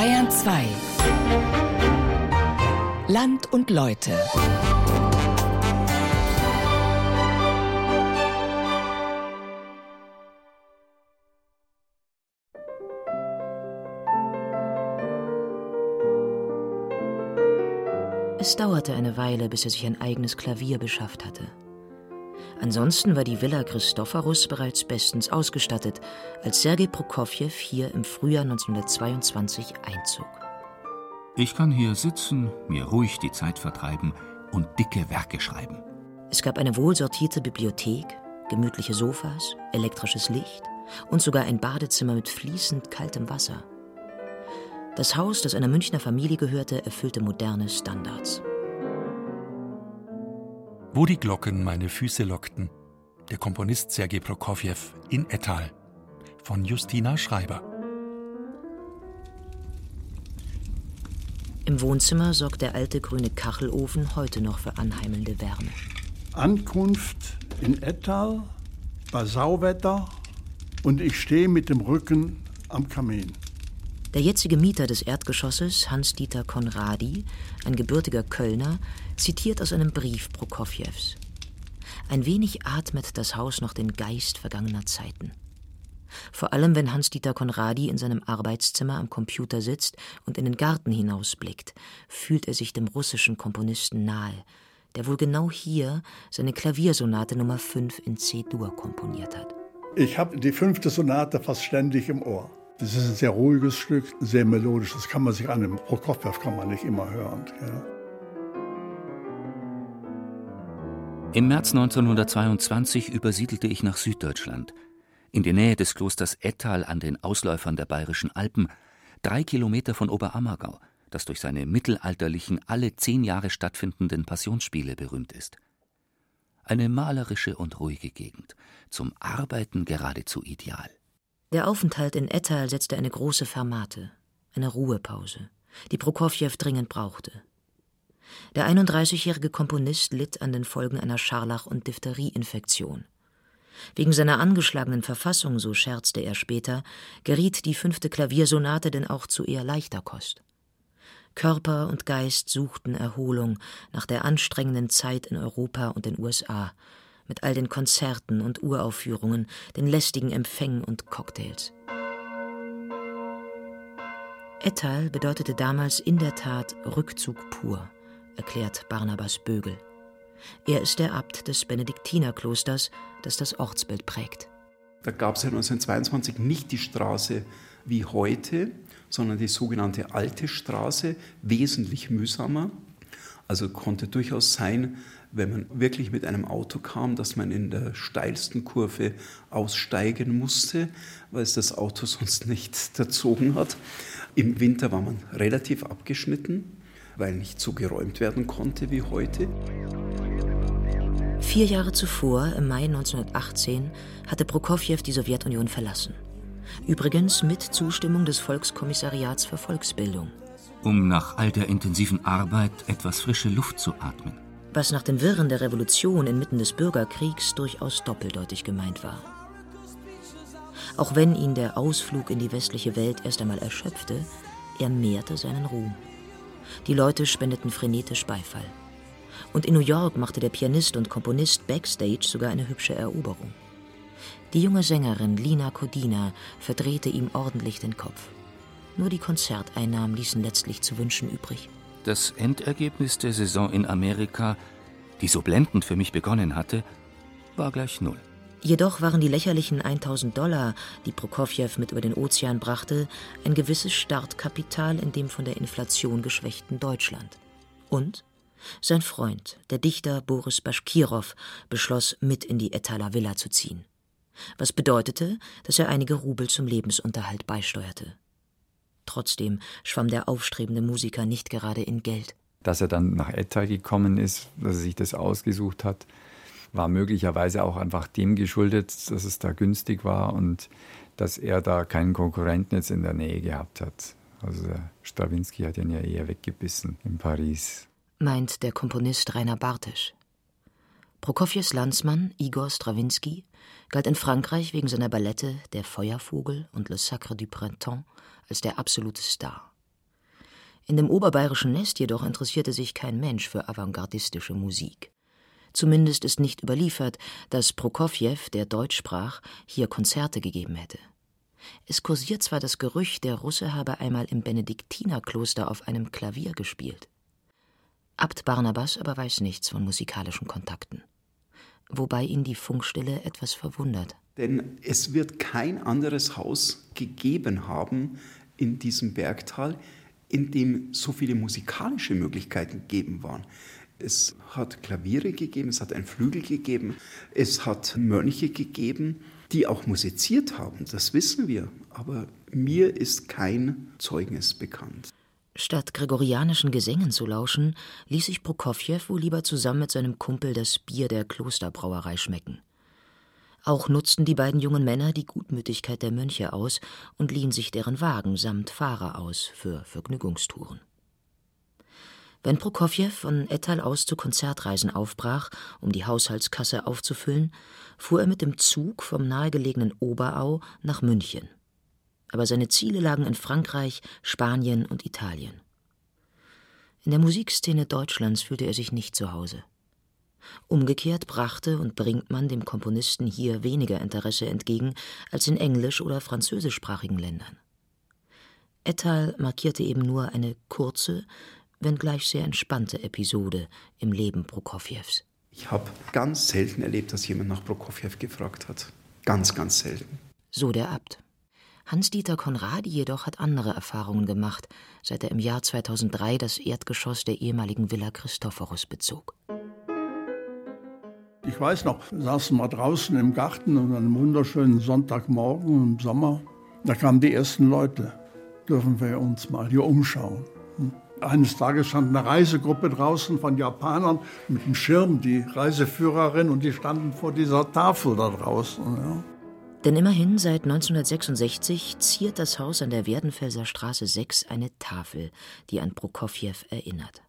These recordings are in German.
Bayern 2 Land und Leute Es dauerte eine Weile, bis er sich ein eigenes Klavier beschafft hatte. Ansonsten war die Villa Christophorus bereits bestens ausgestattet, als Sergei Prokofjew hier im Frühjahr 1922 einzog. Ich kann hier sitzen, mir ruhig die Zeit vertreiben und dicke Werke schreiben. Es gab eine wohlsortierte Bibliothek, gemütliche Sofas, elektrisches Licht und sogar ein Badezimmer mit fließend kaltem Wasser. Das Haus, das einer Münchner Familie gehörte, erfüllte moderne Standards. Wo die Glocken meine Füße lockten. Der Komponist Sergei Prokofjew in Ettal von Justina Schreiber. Im Wohnzimmer sorgt der alte grüne Kachelofen heute noch für anheimelnde Wärme. Ankunft in Ettal bei Sauwetter und ich stehe mit dem Rücken am Kamin. Der jetzige Mieter des Erdgeschosses, Hans-Dieter Konradi, ein gebürtiger Kölner, zitiert aus einem Brief Prokofjews. Ein wenig atmet das Haus noch den Geist vergangener Zeiten. Vor allem, wenn Hans-Dieter Konradi in seinem Arbeitszimmer am Computer sitzt und in den Garten hinausblickt, fühlt er sich dem russischen Komponisten nahe, der wohl genau hier seine Klaviersonate Nummer 5 in C-Dur komponiert hat. Ich habe die fünfte Sonate fast ständig im Ohr. Das ist ein sehr ruhiges Stück, sehr melodisch. Das kann man sich an dem Prokofjew kann man nicht immer hören. Ja. Im März 1922 übersiedelte ich nach Süddeutschland, in die Nähe des Klosters Ettal an den Ausläufern der Bayerischen Alpen, drei Kilometer von Oberammergau, das durch seine mittelalterlichen, alle zehn Jahre stattfindenden Passionsspiele berühmt ist. Eine malerische und ruhige Gegend, zum Arbeiten geradezu ideal. Der Aufenthalt in Ettal setzte eine große Fermate, eine Ruhepause, die Prokofjew dringend brauchte. Der 31-jährige Komponist litt an den Folgen einer Scharlach- und Diphtherieinfektion. Wegen seiner angeschlagenen Verfassung, so scherzte er später, geriet die fünfte Klaviersonate denn auch zu eher leichter Kost. Körper und Geist suchten Erholung nach der anstrengenden Zeit in Europa und den USA mit all den Konzerten und Uraufführungen, den lästigen Empfängen und Cocktails. Ettal bedeutete damals in der Tat Rückzug pur, erklärt Barnabas Bögel. Er ist der Abt des Benediktinerklosters, das das Ortsbild prägt. Da gab es ja 1922 nicht die Straße wie heute, sondern die sogenannte Alte Straße, wesentlich mühsamer. Also konnte durchaus sein, wenn man wirklich mit einem Auto kam, dass man in der steilsten Kurve aussteigen musste, weil es das Auto sonst nicht erzogen hat. Im Winter war man relativ abgeschnitten, weil nicht so geräumt werden konnte wie heute. Vier Jahre zuvor, im Mai 1918, hatte Prokofjew die Sowjetunion verlassen. Übrigens mit Zustimmung des Volkskommissariats für Volksbildung. Um nach all der intensiven Arbeit etwas frische Luft zu atmen was nach den Wirren der Revolution inmitten des Bürgerkriegs durchaus doppeldeutig gemeint war. Auch wenn ihn der Ausflug in die westliche Welt erst einmal erschöpfte, er mehrte seinen Ruhm. Die Leute spendeten frenetisch Beifall. Und in New York machte der Pianist und Komponist backstage sogar eine hübsche Eroberung. Die junge Sängerin Lina Kodina verdrehte ihm ordentlich den Kopf. Nur die Konzerteinnahmen ließen letztlich zu wünschen übrig. Das Endergebnis der Saison in Amerika, die so blendend für mich begonnen hatte, war gleich null. Jedoch waren die lächerlichen 1000 Dollar, die Prokofjew mit über den Ozean brachte, ein gewisses Startkapital in dem von der Inflation geschwächten Deutschland. Und sein Freund, der Dichter Boris Baschkirow, beschloss, mit in die Etala Villa zu ziehen. Was bedeutete, dass er einige Rubel zum Lebensunterhalt beisteuerte. Trotzdem schwamm der aufstrebende Musiker nicht gerade in Geld. Dass er dann nach Ettal gekommen ist, dass er sich das ausgesucht hat, war möglicherweise auch einfach dem geschuldet, dass es da günstig war und dass er da keinen Konkurrenten jetzt in der Nähe gehabt hat. Also der Strawinski hat ihn ja eher weggebissen in Paris. Meint der Komponist Rainer Bartisch. Prokofjews Landsmann Igor Strawinski galt in Frankreich wegen seiner Ballette Der Feuervogel und Le Sacre du Printemps als der absolute Star. In dem oberbayerischen Nest jedoch interessierte sich kein Mensch für avantgardistische Musik. Zumindest ist nicht überliefert, dass Prokofjew, der Deutsch sprach, hier Konzerte gegeben hätte. Es kursiert zwar das Gerücht, der Russe habe einmal im Benediktinerkloster auf einem Klavier gespielt. Abt Barnabas aber weiß nichts von musikalischen Kontakten. Wobei ihn die Funkstille etwas verwundert. Denn es wird kein anderes Haus gegeben haben in diesem Bergtal, in dem so viele musikalische Möglichkeiten gegeben waren. Es hat Klaviere gegeben, es hat einen Flügel gegeben, es hat Mönche gegeben, die auch musiziert haben, das wissen wir, aber mir ist kein Zeugnis bekannt. Statt gregorianischen Gesängen zu lauschen, ließ sich Prokofjew wohl lieber zusammen mit seinem Kumpel das Bier der Klosterbrauerei schmecken. Auch nutzten die beiden jungen Männer die Gutmütigkeit der Mönche aus und liehen sich deren Wagen samt Fahrer aus für Vergnügungstouren. Wenn Prokofjew von Ettal aus zu Konzertreisen aufbrach, um die Haushaltskasse aufzufüllen, fuhr er mit dem Zug vom nahegelegenen Oberau nach München. Aber seine Ziele lagen in Frankreich, Spanien und Italien. In der Musikszene Deutschlands fühlte er sich nicht zu Hause. Umgekehrt brachte und bringt man dem Komponisten hier weniger Interesse entgegen als in englisch- oder französischsprachigen Ländern. Ettal markierte eben nur eine kurze, wenngleich sehr entspannte Episode im Leben Prokofjews. Ich habe ganz selten erlebt, dass jemand nach Prokofjew gefragt hat. Ganz, ganz selten. So der Abt. Hans-Dieter Konradi jedoch hat andere Erfahrungen gemacht, seit er im Jahr 2003 das Erdgeschoss der ehemaligen Villa Christophorus bezog. Ich weiß noch, wir saßen mal draußen im Garten und an einem wunderschönen Sonntagmorgen im Sommer. Da kamen die ersten Leute. Dürfen wir uns mal hier umschauen. Hm? Eines Tages stand eine Reisegruppe draußen von Japanern mit einem Schirm, die Reiseführerin, und die standen vor dieser Tafel da draußen. Ja. Denn immerhin seit 1966 ziert das Haus an der Werdenfelser Straße 6 eine Tafel, die an Prokofjew erinnert.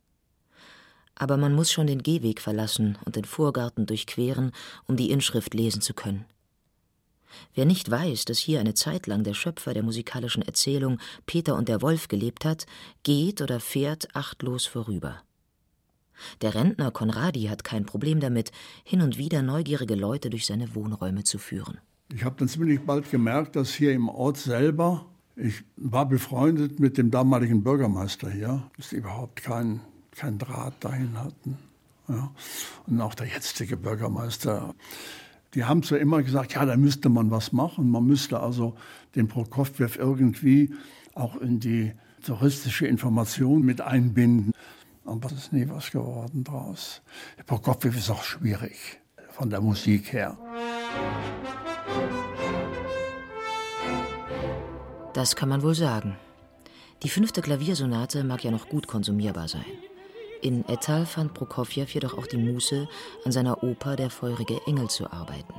Aber man muss schon den Gehweg verlassen und den Vorgarten durchqueren, um die Inschrift lesen zu können. Wer nicht weiß, dass hier eine Zeit lang der Schöpfer der musikalischen Erzählung Peter und der Wolf gelebt hat, geht oder fährt achtlos vorüber. Der Rentner Konradi hat kein Problem damit, hin und wieder neugierige Leute durch seine Wohnräume zu führen. Ich habe dann ziemlich bald gemerkt, dass hier im Ort selber, ich war befreundet mit dem damaligen Bürgermeister hier, dass die überhaupt keinen kein Draht dahin hatten. Ja. Und auch der jetzige Bürgermeister die haben so immer gesagt, ja, da müsste man was machen. Man müsste also den Prokofjew irgendwie auch in die touristische Information mit einbinden. Aber es ist nie was geworden draus. Der Prokofjew ist auch schwierig von der Musik her. Das kann man wohl sagen. Die fünfte Klaviersonate mag ja noch gut konsumierbar sein. In Ettal fand Prokofjew jedoch auch die Muße, an seiner Oper Der feurige Engel zu arbeiten.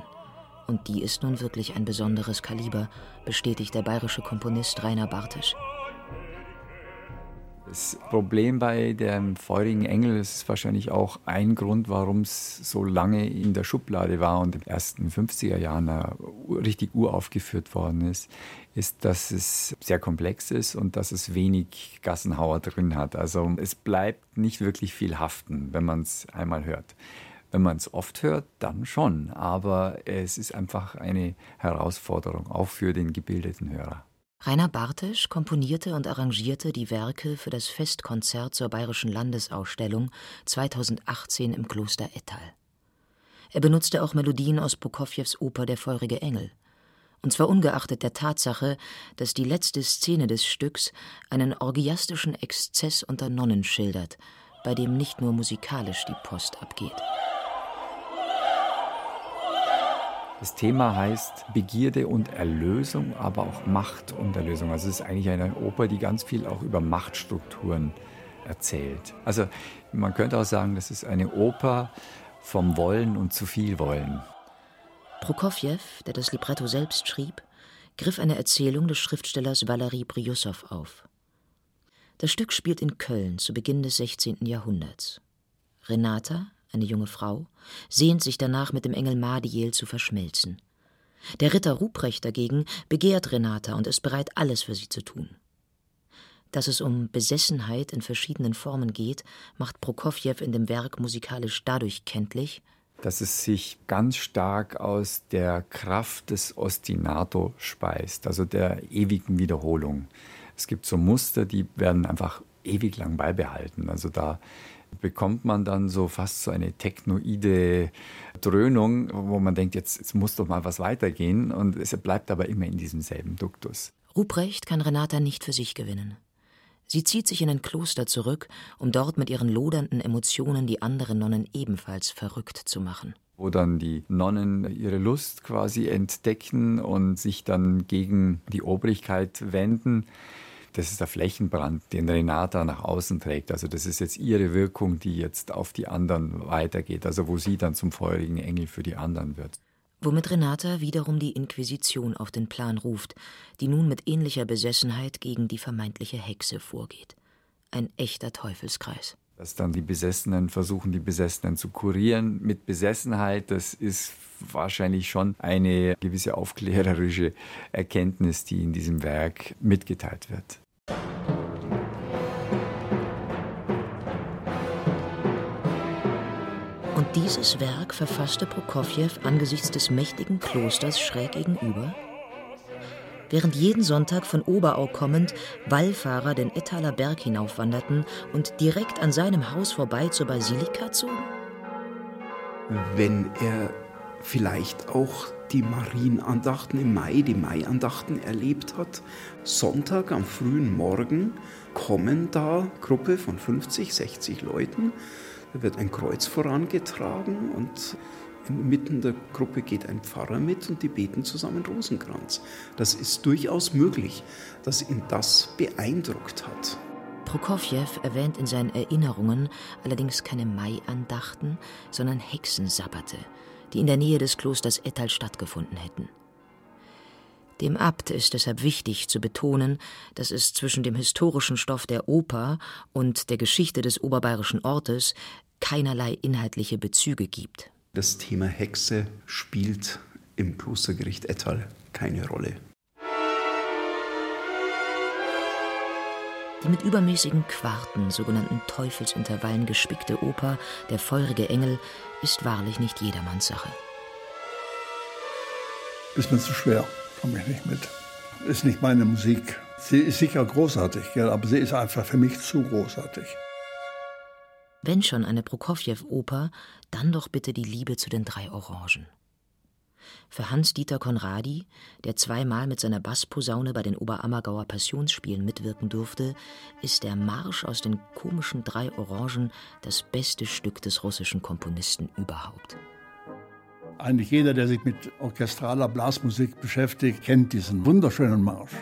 Und die ist nun wirklich ein besonderes Kaliber, bestätigt der bayerische Komponist Rainer Bartisch. Das Problem bei dem feurigen Engel ist wahrscheinlich auch ein Grund, warum es so lange in der Schublade war und in den ersten 50er Jahren richtig uraufgeführt worden ist, ist, dass es sehr komplex ist und dass es wenig Gassenhauer drin hat. Also es bleibt nicht wirklich viel haften, wenn man es einmal hört. Wenn man es oft hört, dann schon, aber es ist einfach eine Herausforderung, auch für den gebildeten Hörer. Rainer Bartesch komponierte und arrangierte die Werke für das Festkonzert zur Bayerischen Landesausstellung 2018 im Kloster Ettal. Er benutzte auch Melodien aus Prokofjews Oper Der feurige Engel. Und zwar ungeachtet der Tatsache, dass die letzte Szene des Stücks einen orgiastischen Exzess unter Nonnen schildert, bei dem nicht nur musikalisch die Post abgeht. Das Thema heißt Begierde und Erlösung, aber auch Macht und Erlösung. Also es ist eigentlich eine Oper, die ganz viel auch über Machtstrukturen erzählt. Also man könnte auch sagen, das ist eine Oper vom Wollen und zu viel Wollen. Prokofjew, der das Libretto selbst schrieb, griff eine Erzählung des Schriftstellers Valery Briussow auf. Das Stück spielt in Köln zu Beginn des 16. Jahrhunderts. Renata, eine junge Frau, sehnt sich danach, mit dem Engel Madiel zu verschmelzen. Der Ritter Ruprecht dagegen begehrt Renata und ist bereit, alles für sie zu tun. Dass es um Besessenheit in verschiedenen Formen geht, macht Prokofjew in dem Werk musikalisch dadurch kenntlich, dass es sich ganz stark aus der Kraft des Ostinato speist, also der ewigen Wiederholung. Es gibt so Muster, die werden einfach ewig lang beibehalten. Also da bekommt man dann so fast so eine technoide Dröhnung, wo man denkt, jetzt, jetzt muss doch mal was weitergehen und es bleibt aber immer in diesem selben Duktus. Ruprecht kann Renata nicht für sich gewinnen. Sie zieht sich in ein Kloster zurück, um dort mit ihren lodernden Emotionen die anderen Nonnen ebenfalls verrückt zu machen. Wo dann die Nonnen ihre Lust quasi entdecken und sich dann gegen die Obrigkeit wenden. Das ist der Flächenbrand, den Renata nach außen trägt. Also das ist jetzt ihre Wirkung, die jetzt auf die anderen weitergeht. Also wo sie dann zum feurigen Engel für die anderen wird womit Renata wiederum die Inquisition auf den Plan ruft, die nun mit ähnlicher Besessenheit gegen die vermeintliche Hexe vorgeht. Ein echter Teufelskreis. Dass dann die Besessenen versuchen, die Besessenen zu kurieren mit Besessenheit, das ist wahrscheinlich schon eine gewisse aufklärerische Erkenntnis, die in diesem Werk mitgeteilt wird. Dieses Werk verfasste Prokofjew angesichts des mächtigen Klosters schräg gegenüber? Während jeden Sonntag von Oberau kommend Wallfahrer den Ettaler Berg hinaufwanderten und direkt an seinem Haus vorbei zur Basilika zogen? Wenn er vielleicht auch die Marienandachten im Mai, die Maiandachten erlebt hat. Sonntag am frühen Morgen kommen da Gruppe von 50, 60 Leuten da wird ein Kreuz vorangetragen und inmitten der Gruppe geht ein Pfarrer mit und die beten zusammen Rosenkranz. Das ist durchaus möglich, dass ihn das beeindruckt hat. Prokofjew erwähnt in seinen Erinnerungen allerdings keine Mai-Andachten, sondern Hexensabbate, die in der Nähe des Klosters Ettal stattgefunden hätten. Dem Abt ist deshalb wichtig zu betonen, dass es zwischen dem historischen Stoff der Oper und der Geschichte des oberbayerischen Ortes keinerlei inhaltliche Bezüge gibt. Das Thema Hexe spielt im Klostergericht Ettal keine Rolle. Die mit übermäßigen Quarten, sogenannten Teufelsintervallen gespickte Oper Der feurige Engel ist wahrlich nicht jedermanns Sache. Ist mir zu schwer komme ich nicht mit. Ist nicht meine Musik. Sie ist sicher großartig, aber sie ist einfach für mich zu großartig. Wenn schon eine Prokofjew-Oper, dann doch bitte die Liebe zu den drei Orangen. Für Hans-Dieter Konradi, der zweimal mit seiner Bassposaune bei den Oberammergauer Passionsspielen mitwirken durfte, ist der Marsch aus den komischen drei Orangen das beste Stück des russischen Komponisten überhaupt. Eigentlich jeder, der sich mit orchestraler Blasmusik beschäftigt, kennt diesen wunderschönen Marsch.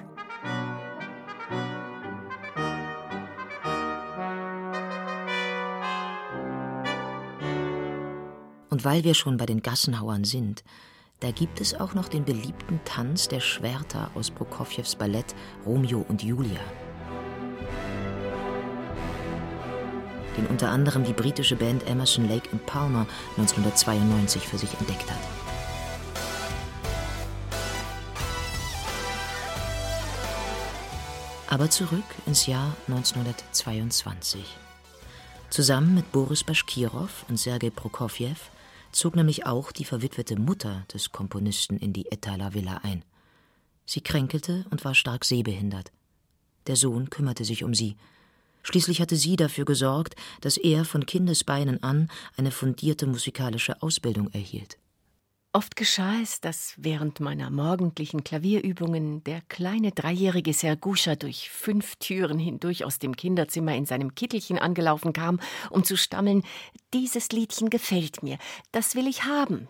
Und weil wir schon bei den Gassenhauern sind, da gibt es auch noch den beliebten Tanz der Schwerter aus Prokofjews Ballett Romeo und Julia. Den unter anderem die britische Band Emerson Lake Palmer 1992 für sich entdeckt hat. Aber zurück ins Jahr 1922. Zusammen mit Boris Baschkirow und Sergei Prokofjew zog nämlich auch die verwitwete Mutter des Komponisten in die Etala Villa ein. Sie kränkelte und war stark sehbehindert. Der Sohn kümmerte sich um sie, Schließlich hatte sie dafür gesorgt, dass er von Kindesbeinen an eine fundierte musikalische Ausbildung erhielt. Oft geschah es, dass während meiner morgendlichen Klavierübungen der kleine dreijährige Serguscha durch fünf Türen hindurch aus dem Kinderzimmer in seinem Kittelchen angelaufen kam, um zu stammeln: Dieses Liedchen gefällt mir, das will ich haben.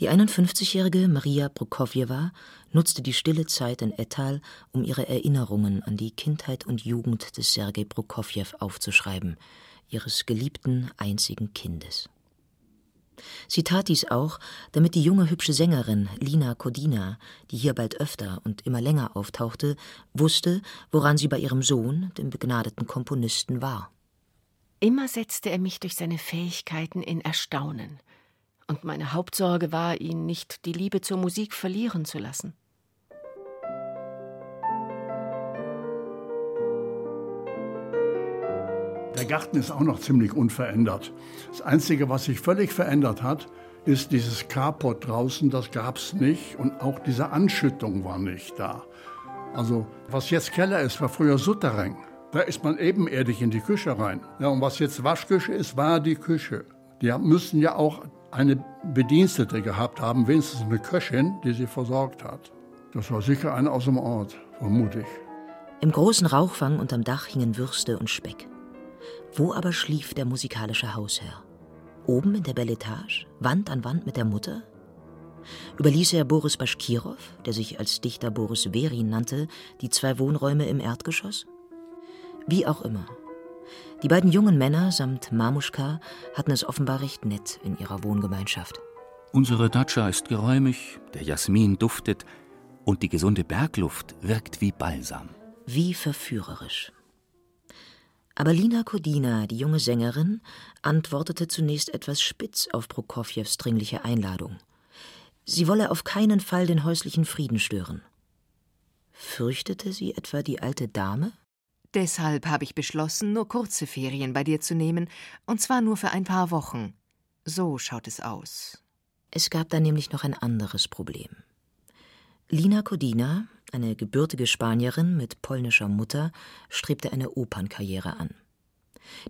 Die 51-jährige Maria Prokofjewa nutzte die stille Zeit in Ettal, um ihre Erinnerungen an die Kindheit und Jugend des Sergei Prokofjew aufzuschreiben, ihres geliebten einzigen Kindes. Sie tat dies auch, damit die junge hübsche Sängerin Lina Kodina, die hier bald öfter und immer länger auftauchte, wusste, woran sie bei ihrem Sohn, dem begnadeten Komponisten, war. Immer setzte er mich durch seine Fähigkeiten in Erstaunen und meine Hauptsorge war, ihn nicht die Liebe zur Musik verlieren zu lassen. Der Garten ist auch noch ziemlich unverändert. Das Einzige, was sich völlig verändert hat, ist dieses Carport draußen, das gab es nicht. Und auch diese Anschüttung war nicht da. Also, was jetzt Keller ist, war früher Souterrain. Da ist man ebenerdig in die Küche rein. Ja, und was jetzt Waschküche ist, war die Küche. Die müssen ja auch eine Bedienstete gehabt haben, wenigstens eine Köchin, die sie versorgt hat. Das war sicher eine aus dem Ort, vermute ich. Im großen Rauchfang unterm Dach hingen Würste und Speck. Wo aber schlief der musikalische Hausherr? Oben in der Belle Etage, Wand an Wand mit der Mutter? Überließ er Boris Baschkirow, der sich als Dichter Boris Verin nannte, die zwei Wohnräume im Erdgeschoss? Wie auch immer. Die beiden jungen Männer samt Mamuschka hatten es offenbar recht nett in ihrer Wohngemeinschaft. Unsere Datscha ist geräumig, der Jasmin duftet und die gesunde Bergluft wirkt wie Balsam. Wie verführerisch. Aber Lina Kodina, die junge Sängerin, antwortete zunächst etwas spitz auf Prokofjews dringliche Einladung. Sie wolle auf keinen Fall den häuslichen Frieden stören. Fürchtete sie etwa die alte Dame? Deshalb habe ich beschlossen, nur kurze Ferien bei dir zu nehmen, und zwar nur für ein paar Wochen. So schaut es aus. Es gab da nämlich noch ein anderes Problem. Lina Kodina, eine gebürtige Spanierin mit polnischer Mutter, strebte eine Opernkarriere an.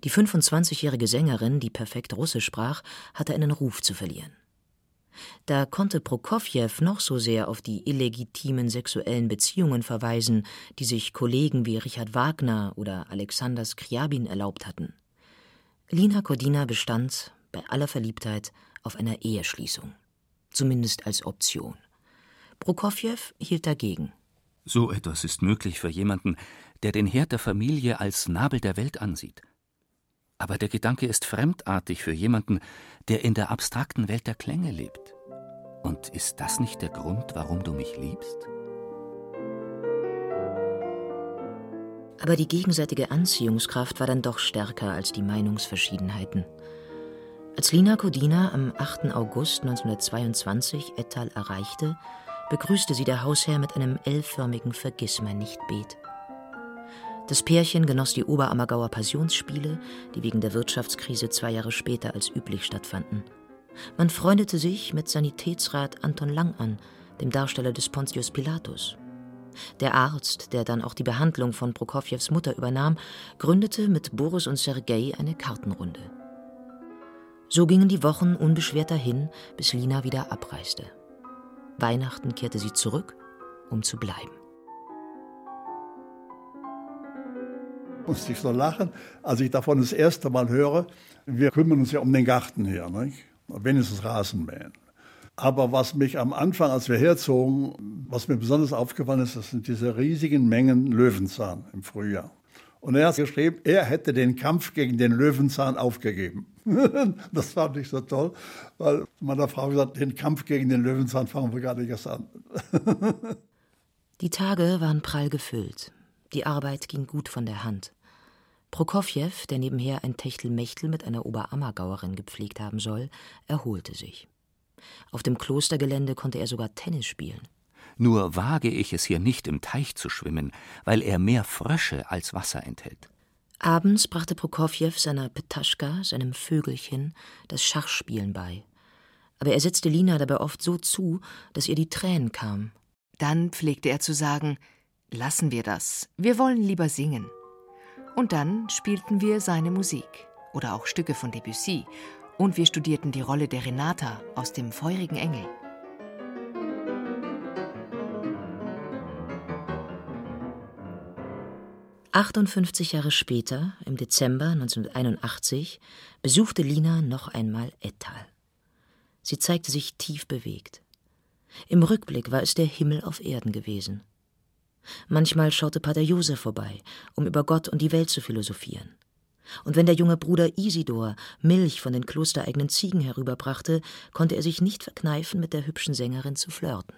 Die 25-jährige Sängerin, die perfekt Russisch sprach, hatte einen Ruf zu verlieren. Da konnte Prokofjew noch so sehr auf die illegitimen sexuellen Beziehungen verweisen, die sich Kollegen wie Richard Wagner oder Alexander Skriabin erlaubt hatten. Lina Kodina bestand, bei aller Verliebtheit, auf einer Eheschließung. Zumindest als Option. Prokofjew hielt dagegen. So etwas ist möglich für jemanden, der den Herd der Familie als Nabel der Welt ansieht. Aber der Gedanke ist fremdartig für jemanden, der in der abstrakten Welt der Klänge lebt. Und ist das nicht der Grund, warum du mich liebst? Aber die gegenseitige Anziehungskraft war dann doch stärker als die Meinungsverschiedenheiten. Als Lina Kodina am 8. August 1922 Ettal erreichte, begrüßte sie der Hausherr mit einem L-förmigen Vergissmeinnicht-Beet. Das Pärchen genoss die Oberammergauer Passionsspiele, die wegen der Wirtschaftskrise zwei Jahre später als üblich stattfanden. Man freundete sich mit Sanitätsrat Anton Lang an, dem Darsteller des Pontius Pilatus. Der Arzt, der dann auch die Behandlung von Prokofjews Mutter übernahm, gründete mit Boris und Sergei eine Kartenrunde. So gingen die Wochen unbeschwert dahin, bis Lina wieder abreiste. Weihnachten kehrte sie zurück, um zu bleiben. musste ich so lachen, als ich davon das erste Mal höre, wir kümmern uns ja um den Garten hier, nicht? Wenigstens Rasenmähen. Aber was mich am Anfang, als wir herzogen, was mir besonders aufgefallen ist, das sind diese riesigen Mengen Löwenzahn im Frühjahr. Und er hat geschrieben, er hätte den Kampf gegen den Löwenzahn aufgegeben. das fand ich so toll, weil meiner Frau gesagt, den Kampf gegen den Löwenzahn fangen wir gar nicht erst an. Die Tage waren prall gefüllt. Die Arbeit ging gut von der Hand. Prokofjew, der nebenher ein Techtelmechtel mit einer Oberammergauerin gepflegt haben soll, erholte sich. Auf dem Klostergelände konnte er sogar Tennis spielen. Nur wage ich es hier nicht im Teich zu schwimmen, weil er mehr Frösche als Wasser enthält. Abends brachte Prokofjew seiner Petaschka, seinem Vögelchen, das Schachspielen bei. Aber er setzte Lina dabei oft so zu, dass ihr die Tränen kamen. Dann pflegte er zu sagen: Lassen wir das, wir wollen lieber singen. Und dann spielten wir seine Musik oder auch Stücke von Debussy und wir studierten die Rolle der Renata aus dem feurigen Engel. »58 Jahre später, im Dezember 1981, besuchte Lina noch einmal Ettal. Sie zeigte sich tief bewegt. Im Rückblick war es der Himmel auf Erden gewesen. Manchmal schaute Pater Josef vorbei, um über Gott und die Welt zu philosophieren. Und wenn der junge Bruder Isidor Milch von den klostereigenen Ziegen herüberbrachte, konnte er sich nicht verkneifen, mit der hübschen Sängerin zu flirten.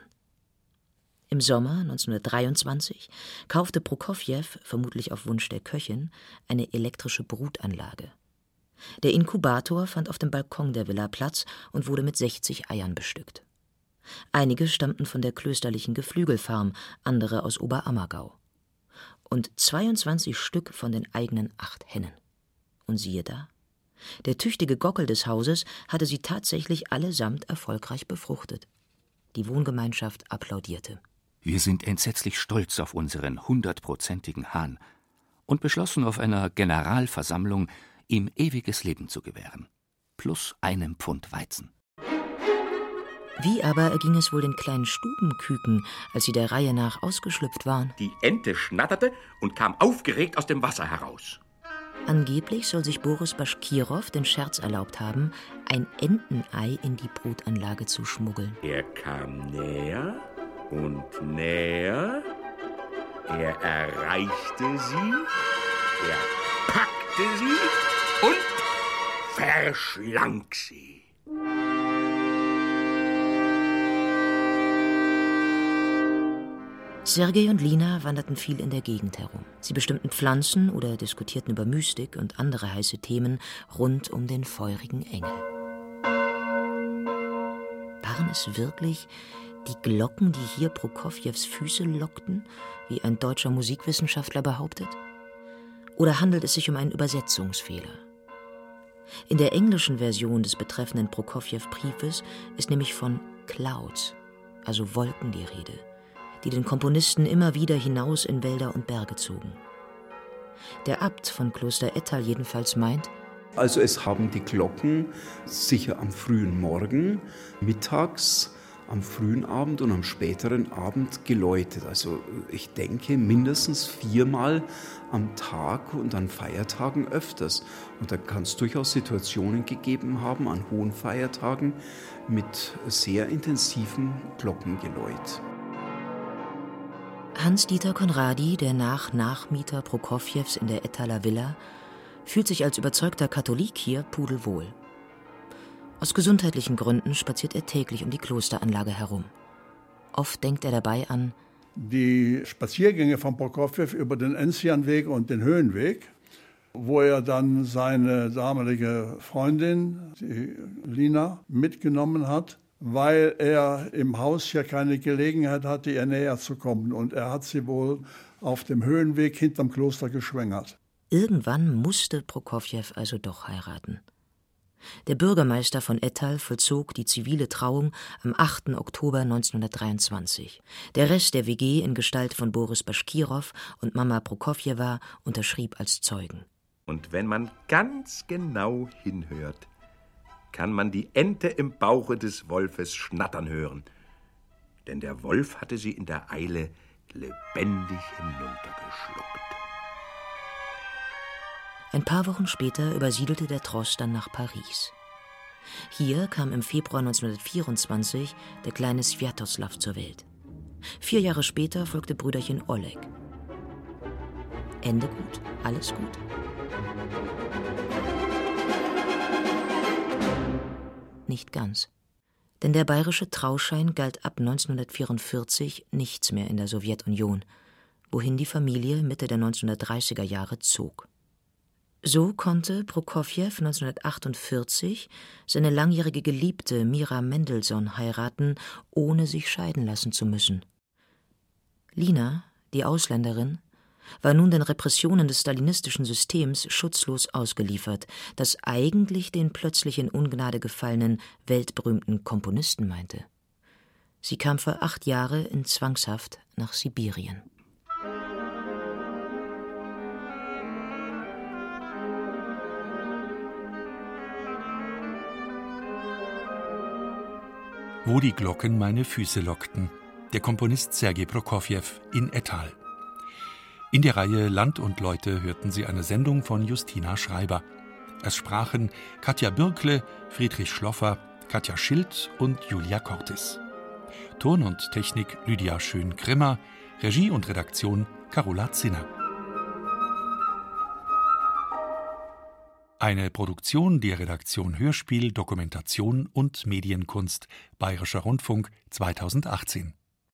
Im Sommer 1923 kaufte Prokofjew, vermutlich auf Wunsch der Köchin, eine elektrische Brutanlage. Der Inkubator fand auf dem Balkon der Villa Platz und wurde mit 60 Eiern bestückt. Einige stammten von der klösterlichen Geflügelfarm, andere aus Oberammergau. Und 22 Stück von den eigenen acht Hennen. Und siehe da, der tüchtige Gockel des Hauses hatte sie tatsächlich allesamt erfolgreich befruchtet. Die Wohngemeinschaft applaudierte. Wir sind entsetzlich stolz auf unseren hundertprozentigen Hahn und beschlossen auf einer Generalversammlung, ihm ewiges Leben zu gewähren. Plus einem Pfund Weizen. Wie aber erging es wohl den kleinen Stubenküken, als sie der Reihe nach ausgeschlüpft waren? Die Ente schnatterte und kam aufgeregt aus dem Wasser heraus. Angeblich soll sich Boris Baschkirow den Scherz erlaubt haben, ein Entenei in die Brutanlage zu schmuggeln. Er kam näher und näher. Er erreichte sie. Er packte sie und verschlang sie. Sergei und Lina wanderten viel in der Gegend herum. Sie bestimmten Pflanzen oder diskutierten über Mystik und andere heiße Themen rund um den feurigen Engel. Waren es wirklich die Glocken, die hier Prokofjews Füße lockten, wie ein deutscher Musikwissenschaftler behauptet? Oder handelt es sich um einen Übersetzungsfehler? In der englischen Version des betreffenden Prokofjew-Briefes ist nämlich von Clouds, also Wolken, die Rede die den Komponisten immer wieder hinaus in Wälder und Berge zogen. Der Abt von Kloster Ettal jedenfalls meint, also es haben die Glocken sicher am frühen Morgen, mittags, am frühen Abend und am späteren Abend geläutet. Also ich denke mindestens viermal am Tag und an Feiertagen öfters. Und da kann es durchaus Situationen gegeben haben an hohen Feiertagen mit sehr intensivem Glockengeläut. Hans-Dieter Konradi, der Nach-Nachmieter Prokofjews in der Ettaler Villa, fühlt sich als überzeugter Katholik hier pudelwohl. Aus gesundheitlichen Gründen spaziert er täglich um die Klosteranlage herum. Oft denkt er dabei an die Spaziergänge von Prokofjew über den Enzianweg und den Höhenweg, wo er dann seine damalige Freundin, die Lina, mitgenommen hat weil er im Haus ja keine Gelegenheit hatte, ihr näher zu kommen. Und er hat sie wohl auf dem Höhenweg hinterm Kloster geschwängert. Irgendwann musste Prokofjew also doch heiraten. Der Bürgermeister von Ettal vollzog die zivile Trauung am 8. Oktober 1923. Der Rest der WG in Gestalt von Boris Baschkirow und Mama Prokofjewa unterschrieb als Zeugen. Und wenn man ganz genau hinhört, kann man die Ente im Bauche des Wolfes schnattern hören, denn der Wolf hatte sie in der Eile lebendig hinuntergeschluckt. Ein paar Wochen später übersiedelte der Tross dann nach Paris. Hier kam im Februar 1924 der kleine Sviatoslav zur Welt. Vier Jahre später folgte Brüderchen Oleg. Ende gut, alles gut. Nicht ganz. Denn der bayerische Trauschein galt ab 1944 nichts mehr in der Sowjetunion, wohin die Familie Mitte der 1930er Jahre zog. So konnte Prokofjew 1948 seine langjährige Geliebte Mira Mendelssohn heiraten, ohne sich scheiden lassen zu müssen. Lina, die Ausländerin, war nun den Repressionen des stalinistischen Systems schutzlos ausgeliefert, das eigentlich den plötzlich in Ungnade gefallenen, weltberühmten Komponisten meinte. Sie kam für acht Jahre in Zwangshaft nach Sibirien. Wo die Glocken meine Füße lockten. Der Komponist Sergei Prokofjew in Ettal. In der Reihe Land und Leute hörten Sie eine Sendung von Justina Schreiber. Es sprachen Katja Bürkle, Friedrich Schloffer, Katja Schild und Julia Cortis. Ton und Technik Lydia Schön-Grimmer, Regie und Redaktion Carola Zinner. Eine Produktion der Redaktion Hörspiel, Dokumentation und Medienkunst Bayerischer Rundfunk 2018.